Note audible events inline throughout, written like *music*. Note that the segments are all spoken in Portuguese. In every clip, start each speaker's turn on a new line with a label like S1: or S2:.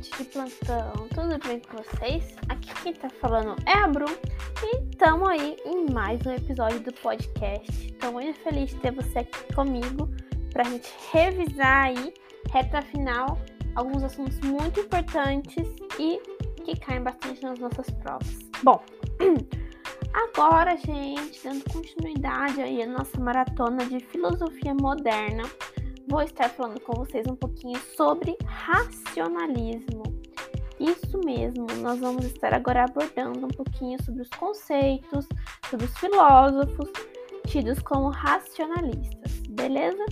S1: estudantes de plantão, tudo bem com vocês? Aqui quem tá falando é a Bru e estamos aí em mais um episódio do podcast. Estou muito feliz de ter você aqui comigo para a gente revisar aí, reta final, alguns assuntos muito importantes e que caem bastante nas nossas provas. Bom, *clears throat* agora, gente, dando continuidade aí à nossa maratona de filosofia moderna vou estar falando com vocês um pouquinho sobre racionalismo. Isso mesmo, nós vamos estar agora abordando um pouquinho sobre os conceitos, sobre os filósofos tidos como racionalistas, beleza?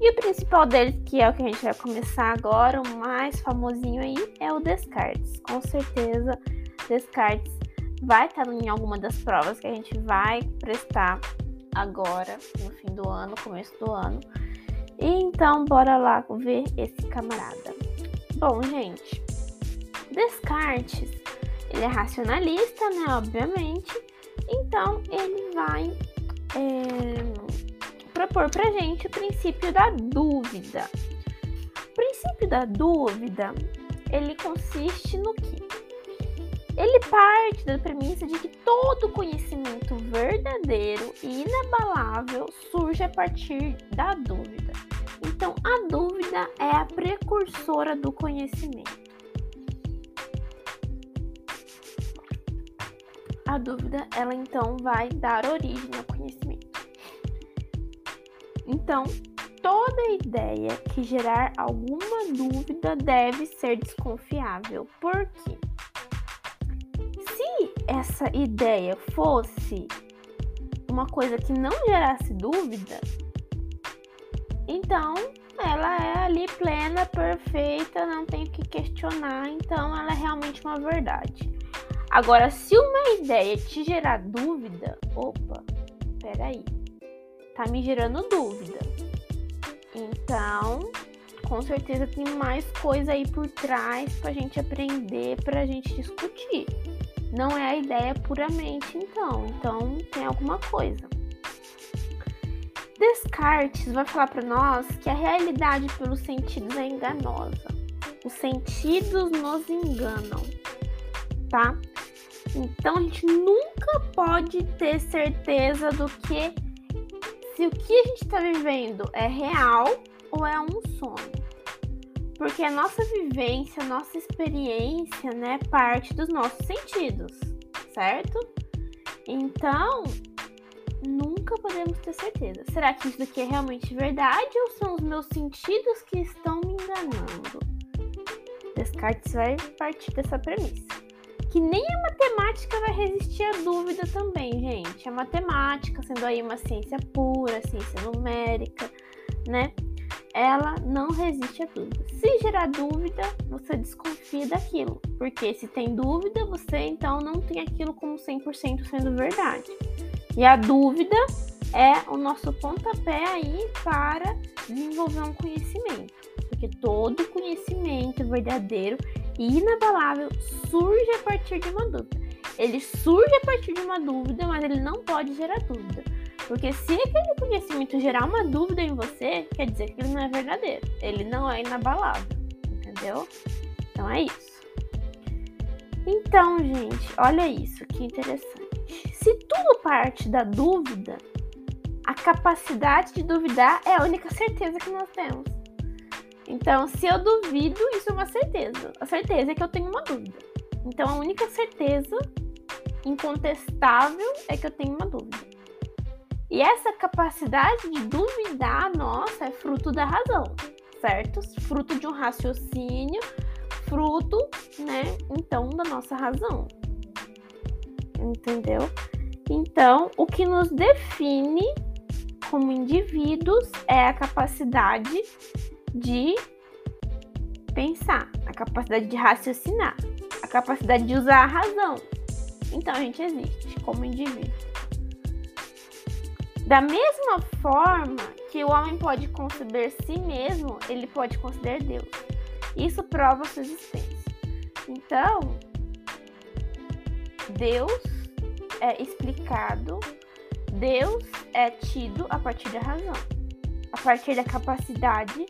S1: E o principal deles, que é o que a gente vai começar agora, o mais famosinho aí, é o Descartes. Com certeza, Descartes vai estar em alguma das provas que a gente vai prestar agora, no fim do ano, começo do ano. Então, bora lá ver esse camarada. Bom, gente, Descartes, ele é racionalista, né? Obviamente. Então, ele vai é, propor pra gente o princípio da dúvida. O princípio da dúvida, ele consiste no que? Ele parte da premissa de que todo conhecimento verdadeiro e inabalável surge a partir da dúvida. Então, a dúvida é a precursora do conhecimento. A dúvida, ela então vai dar origem ao conhecimento. Então, toda ideia que gerar alguma dúvida deve ser desconfiável. Por quê? Essa ideia fosse uma coisa que não gerasse dúvida, então, ela é ali plena, perfeita, não tem que questionar, então ela é realmente uma verdade. Agora, se uma ideia te gerar dúvida, opa, peraí, tá me gerando dúvida. Então, com certeza tem mais coisa aí por trás pra gente aprender, pra gente discutir. Não é a ideia puramente, então. Então, tem alguma coisa. Descartes vai falar para nós que a realidade pelos sentidos é enganosa. Os sentidos nos enganam, tá? Então a gente nunca pode ter certeza do que se o que a gente está vivendo é real ou é um sonho. Porque a nossa vivência, a nossa experiência, né, parte dos nossos sentidos, certo? Então, nunca podemos ter certeza. Será que isso aqui é realmente verdade ou são os meus sentidos que estão me enganando? Descartes vai partir dessa premissa. Que nem a matemática vai resistir à dúvida também, gente. A matemática, sendo aí uma ciência pura, ciência numérica, né? Ela não resiste à dúvida. Se gerar dúvida, você desconfia daquilo. Porque se tem dúvida, você então não tem aquilo como 100% sendo verdade. E a dúvida é o nosso pontapé aí para desenvolver um conhecimento. Porque todo conhecimento verdadeiro e inabalável surge a partir de uma dúvida. Ele surge a partir de uma dúvida, mas ele não pode gerar dúvida. Porque se aquele conhecimento gerar uma dúvida em você, quer dizer que ele não é verdadeiro. Ele não é inabalável. Entendeu? Então é isso. Então, gente, olha isso, que interessante. Se tudo parte da dúvida, a capacidade de duvidar é a única certeza que nós temos. Então, se eu duvido, isso é uma certeza. A certeza é que eu tenho uma dúvida. Então, a única certeza incontestável é que eu tenho uma dúvida. E essa capacidade de duvidar nossa é fruto da razão, certo? Fruto de um raciocínio, fruto, né, então, da nossa razão entendeu? Então, o que nos define como indivíduos é a capacidade de pensar, a capacidade de raciocinar, a capacidade de usar a razão. Então, a gente existe como indivíduo. Da mesma forma que o homem pode conceber si mesmo, ele pode conceber Deus. Isso prova sua existência. Então, Deus é explicado, Deus é tido a partir da razão, a partir da capacidade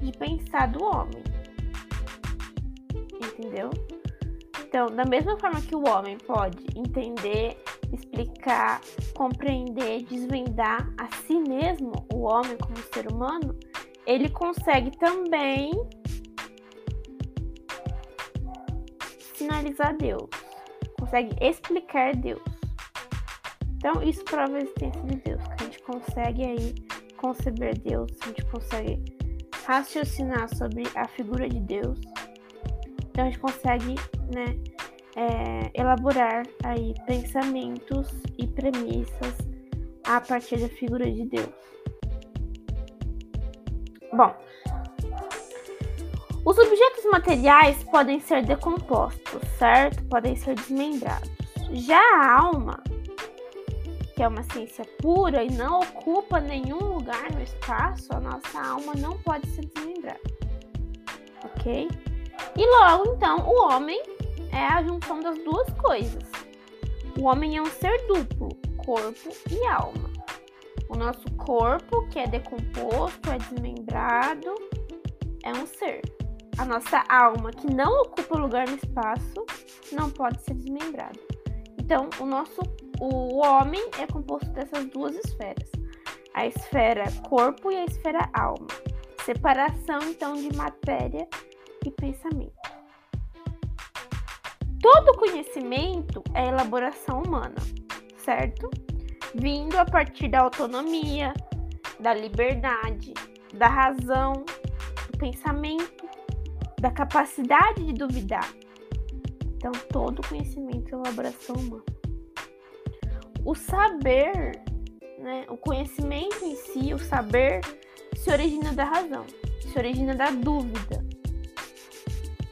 S1: de pensar do homem. entendeu? Então, da mesma forma que o homem pode entender, explicar, compreender, desvendar a si mesmo, o homem como ser humano, ele consegue também sinalizar Deus, consegue explicar Deus. Então, isso prova a existência de Deus, que a gente consegue aí conceber Deus, a gente consegue raciocinar sobre a figura de Deus. Então, a gente consegue, né, é, elaborar aí pensamentos e premissas a partir da figura de Deus. Bom, os objetos materiais podem ser decompostos, certo? Podem ser desmembrados. Já a alma, que é uma ciência pura e não ocupa nenhum lugar no espaço, a nossa alma não pode ser desmembrada. Ok? E logo, então, o homem é a junção das duas coisas. O homem é um ser duplo, corpo e alma. O nosso corpo, que é decomposto, é desmembrado, é um ser. A nossa alma, que não ocupa lugar no espaço, não pode ser desmembrada. Então, o nosso o homem é composto dessas duas esferas. A esfera corpo e a esfera alma. Separação então de matéria e pensamento. Todo conhecimento é elaboração humana, certo? Vindo a partir da autonomia, da liberdade, da razão, do pensamento, da capacidade de duvidar. Então, todo conhecimento é elaboração humana. O saber, né, o conhecimento em si, o saber, se origina da razão, se origina da dúvida.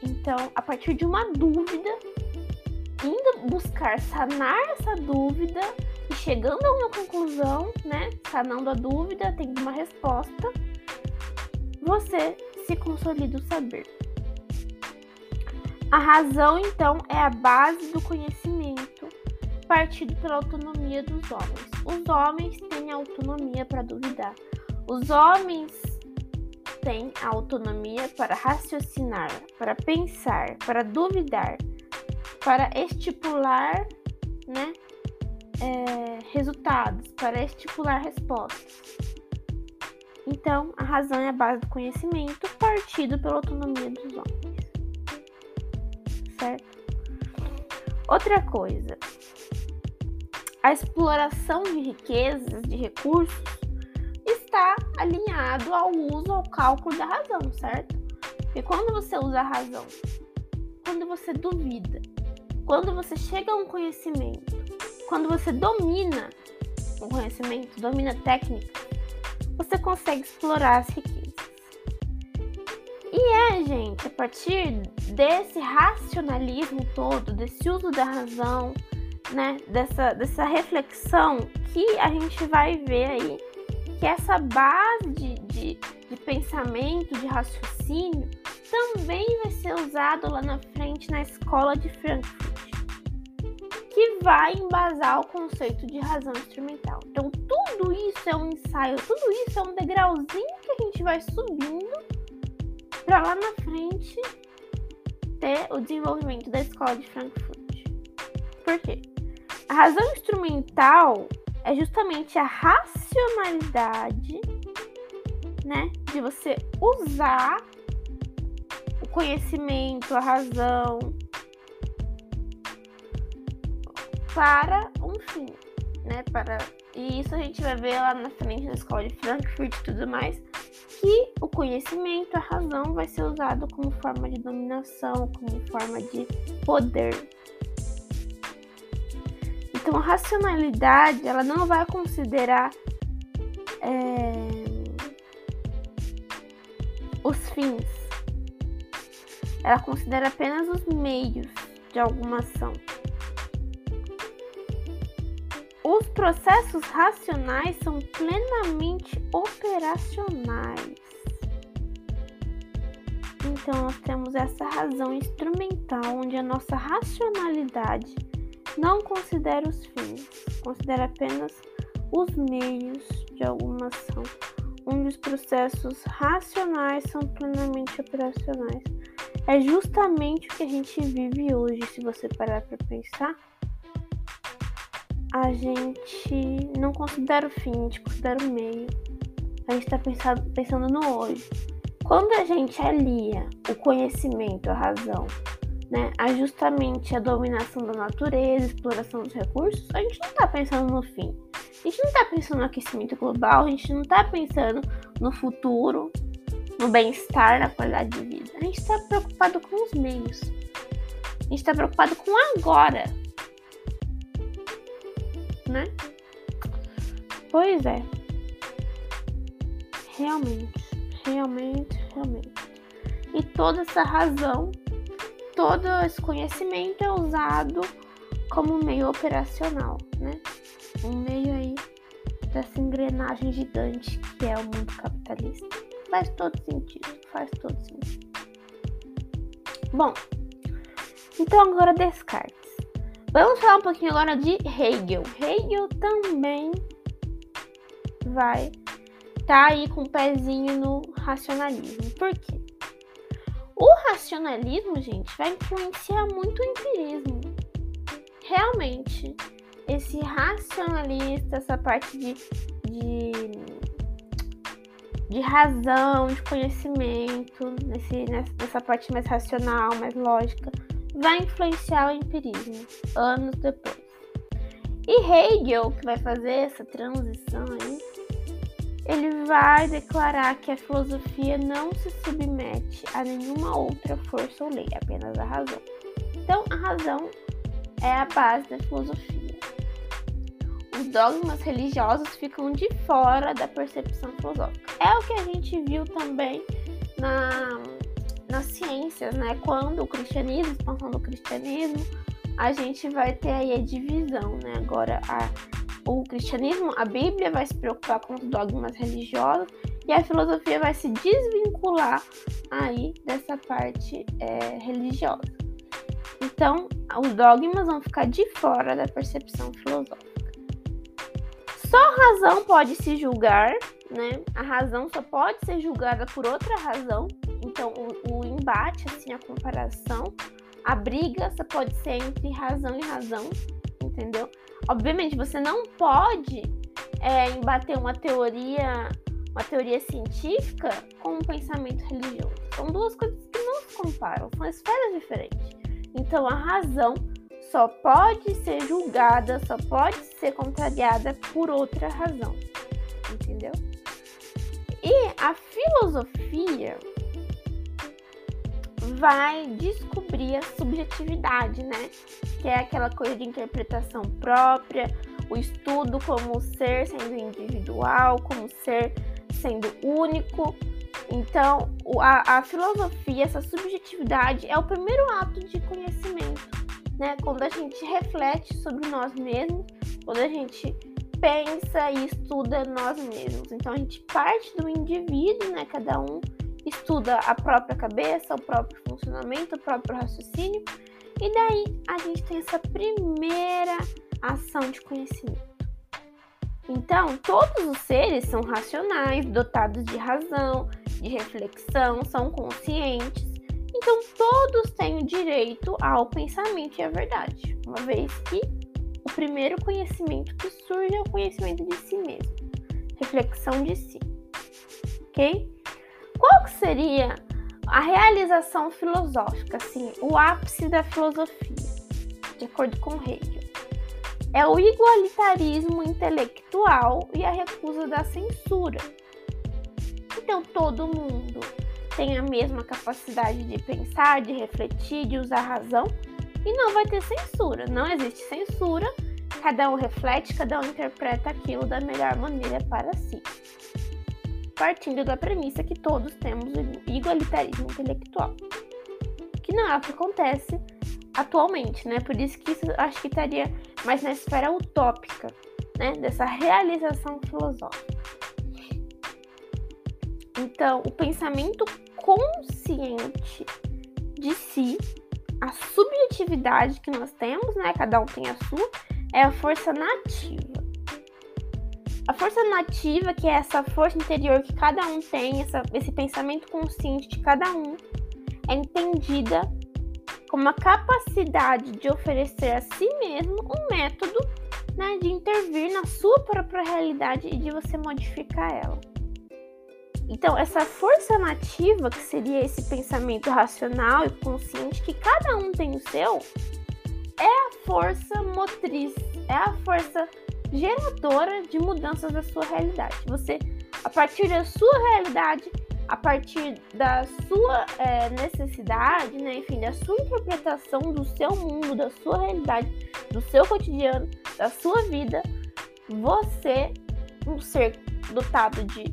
S1: Então, a partir de uma dúvida, indo buscar sanar essa dúvida e chegando a uma conclusão, né? Sanando a dúvida, tendo uma resposta, você se consolida o saber. A razão, então, é a base do conhecimento, partido pela autonomia dos homens. Os homens têm autonomia para duvidar. Os homens têm autonomia para raciocinar, para pensar, para duvidar para estipular né, é, resultados, para estipular respostas. Então, a razão é a base do conhecimento, partido pela autonomia dos homens. Certo? Outra coisa, a exploração de riquezas, de recursos, está alinhado ao uso, ao cálculo da razão, certo? E quando você usa a razão, quando você duvida, quando você chega a um conhecimento, quando você domina um conhecimento, domina técnica, você consegue explorar as riquezas. E é, gente, a partir desse racionalismo todo, desse uso da razão, né, dessa, dessa reflexão, que a gente vai ver aí que essa base de, de, de pensamento, de raciocínio, também vai ser usado lá na frente na escola de Frankfurt que vai embasar o conceito de razão instrumental. Então, tudo isso é um ensaio, tudo isso é um degrauzinho que a gente vai subindo para lá na frente ter o desenvolvimento da escola de Frankfurt. Por quê? A razão instrumental é justamente a racionalidade, né, de você usar o conhecimento, a razão, para um fim, né? Para e isso a gente vai ver lá na frente na escola de Frankfurt e tudo mais, que o conhecimento, a razão vai ser usado como forma de dominação, como forma de poder. Então a racionalidade ela não vai considerar é, os fins, ela considera apenas os meios de alguma ação. Os processos racionais são plenamente operacionais. Então, nós temos essa razão instrumental, onde a nossa racionalidade não considera os fins, considera apenas os meios de alguma ação, onde os processos racionais são plenamente operacionais. é justamente o que a gente vive hoje, se você parar para pensar. A gente não considera o fim, a gente considera o meio. A gente está pensando, no hoje. Quando a gente alia o conhecimento, a razão, né, a justamente a dominação da natureza, exploração dos recursos, a gente não está pensando no fim. A gente não está pensando no aquecimento global, a gente não está pensando no futuro, no bem-estar, na qualidade de vida. A gente está preocupado com os meios. A gente está preocupado com agora. Né? Pois é. Realmente, realmente, realmente. E toda essa razão, todo esse conhecimento é usado como meio operacional, né? Um meio aí dessa engrenagem gigante que é o mundo capitalista. Faz todo sentido, faz todo sentido. Bom, então agora Descartes. Vamos falar um pouquinho agora de Hegel. Hegel também vai tá aí com o um pezinho no racionalismo. Por quê? O racionalismo, gente, vai influenciar muito o empirismo. Realmente, esse racionalista, essa parte de, de, de razão, de conhecimento, nesse, nessa parte mais racional, mais lógica, vai influenciar o empirismo anos depois. E Hegel, que vai fazer essa transição aí, ele vai declarar que a filosofia não se submete a nenhuma outra força ou lei, apenas a razão. Então, a razão é a base da filosofia os dogmas religiosos ficam de fora da percepção filosófica. É o que a gente viu também na, nas ciências, né? Quando o cristianismo, expansão do cristianismo, a gente vai ter aí a divisão, né? Agora, a, o cristianismo, a Bíblia vai se preocupar com os dogmas religiosos e a filosofia vai se desvincular aí dessa parte é, religiosa. Então, os dogmas vão ficar de fora da percepção filosófica. Só razão pode se julgar, né? A razão só pode ser julgada por outra razão. Então, o, o embate, assim, a comparação, a briga só pode ser entre razão e razão, entendeu? Obviamente, você não pode é, embater uma teoria, uma teoria científica com um pensamento religioso. São duas coisas que não se comparam, são esferas diferentes. Então, a razão só pode ser julgada, só pode ser contrariada por outra razão. Entendeu? E a filosofia vai descobrir a subjetividade, né? Que é aquela coisa de interpretação própria, o estudo como ser sendo individual, como ser sendo único. Então, a, a filosofia, essa subjetividade, é o primeiro ato de conhecimento né? Quando a gente reflete sobre nós mesmos, quando a gente pensa e estuda nós mesmos. Então a gente parte do indivíduo, né? Cada um estuda a própria cabeça, o próprio funcionamento, o próprio raciocínio, e daí a gente tem essa primeira ação de conhecimento. Então, todos os seres são racionais, dotados de razão, de reflexão, são conscientes então, todos têm o direito ao pensamento e à verdade, uma vez que o primeiro conhecimento que surge é o conhecimento de si mesmo, reflexão de si. Ok? Qual seria a realização filosófica, assim, o ápice da filosofia, de acordo com Hegel? É o igualitarismo intelectual e a recusa da censura. Então, todo mundo tem a mesma capacidade de pensar, de refletir, de usar razão e não vai ter censura. Não existe censura, cada um reflete, cada um interpreta aquilo da melhor maneira para si. Partindo da premissa que todos temos igualitarismo intelectual, que não é o que acontece atualmente, né? Por isso que isso acho que estaria mais na esfera utópica, né? Dessa realização filosófica. Então, o pensamento consciente de si, a subjetividade que nós temos, né? Cada um tem a sua, é a força nativa. A força nativa, que é essa força interior que cada um tem, essa, esse pensamento consciente de cada um, é entendida como a capacidade de oferecer a si mesmo um método né, de intervir na sua própria realidade e de você modificar ela. Então, essa força nativa, que seria esse pensamento racional e consciente, que cada um tem o seu, é a força motriz, é a força geradora de mudanças da sua realidade. Você, a partir da sua realidade, a partir da sua é, necessidade, né, enfim, da sua interpretação do seu mundo, da sua realidade, do seu cotidiano, da sua vida, você, um ser dotado de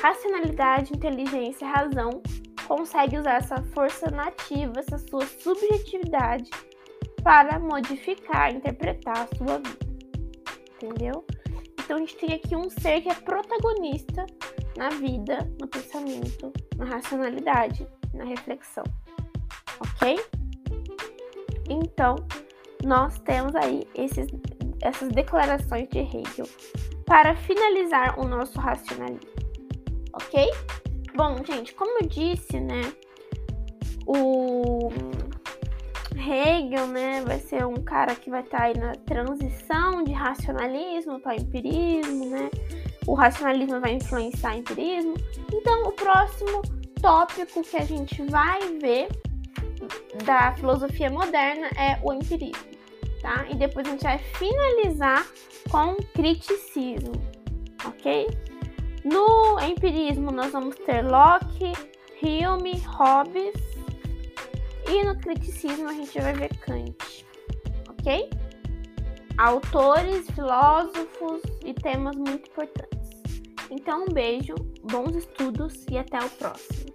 S1: racionalidade, inteligência, razão, consegue usar essa força nativa, essa sua subjetividade para modificar, interpretar a sua vida. Entendeu? Então a gente tem aqui um ser que é protagonista na vida, no pensamento, na racionalidade, na reflexão. Ok? Então, nós temos aí esses, essas declarações de Hegel para finalizar o nosso racionalismo. Ok? Bom, gente, como eu disse, né? O Hegel, né, vai ser um cara que vai estar tá aí na transição de racionalismo para empirismo, né? O racionalismo vai influenciar o empirismo. Então, o próximo tópico que a gente vai ver da filosofia moderna é o empirismo, tá? E depois a gente vai finalizar com o criticismo, ok? No empirismo nós vamos ter Locke, Hume, Hobbes e no criticismo a gente vai ver Kant, ok? Autores, filósofos e temas muito importantes. Então, um beijo, bons estudos e até o próximo.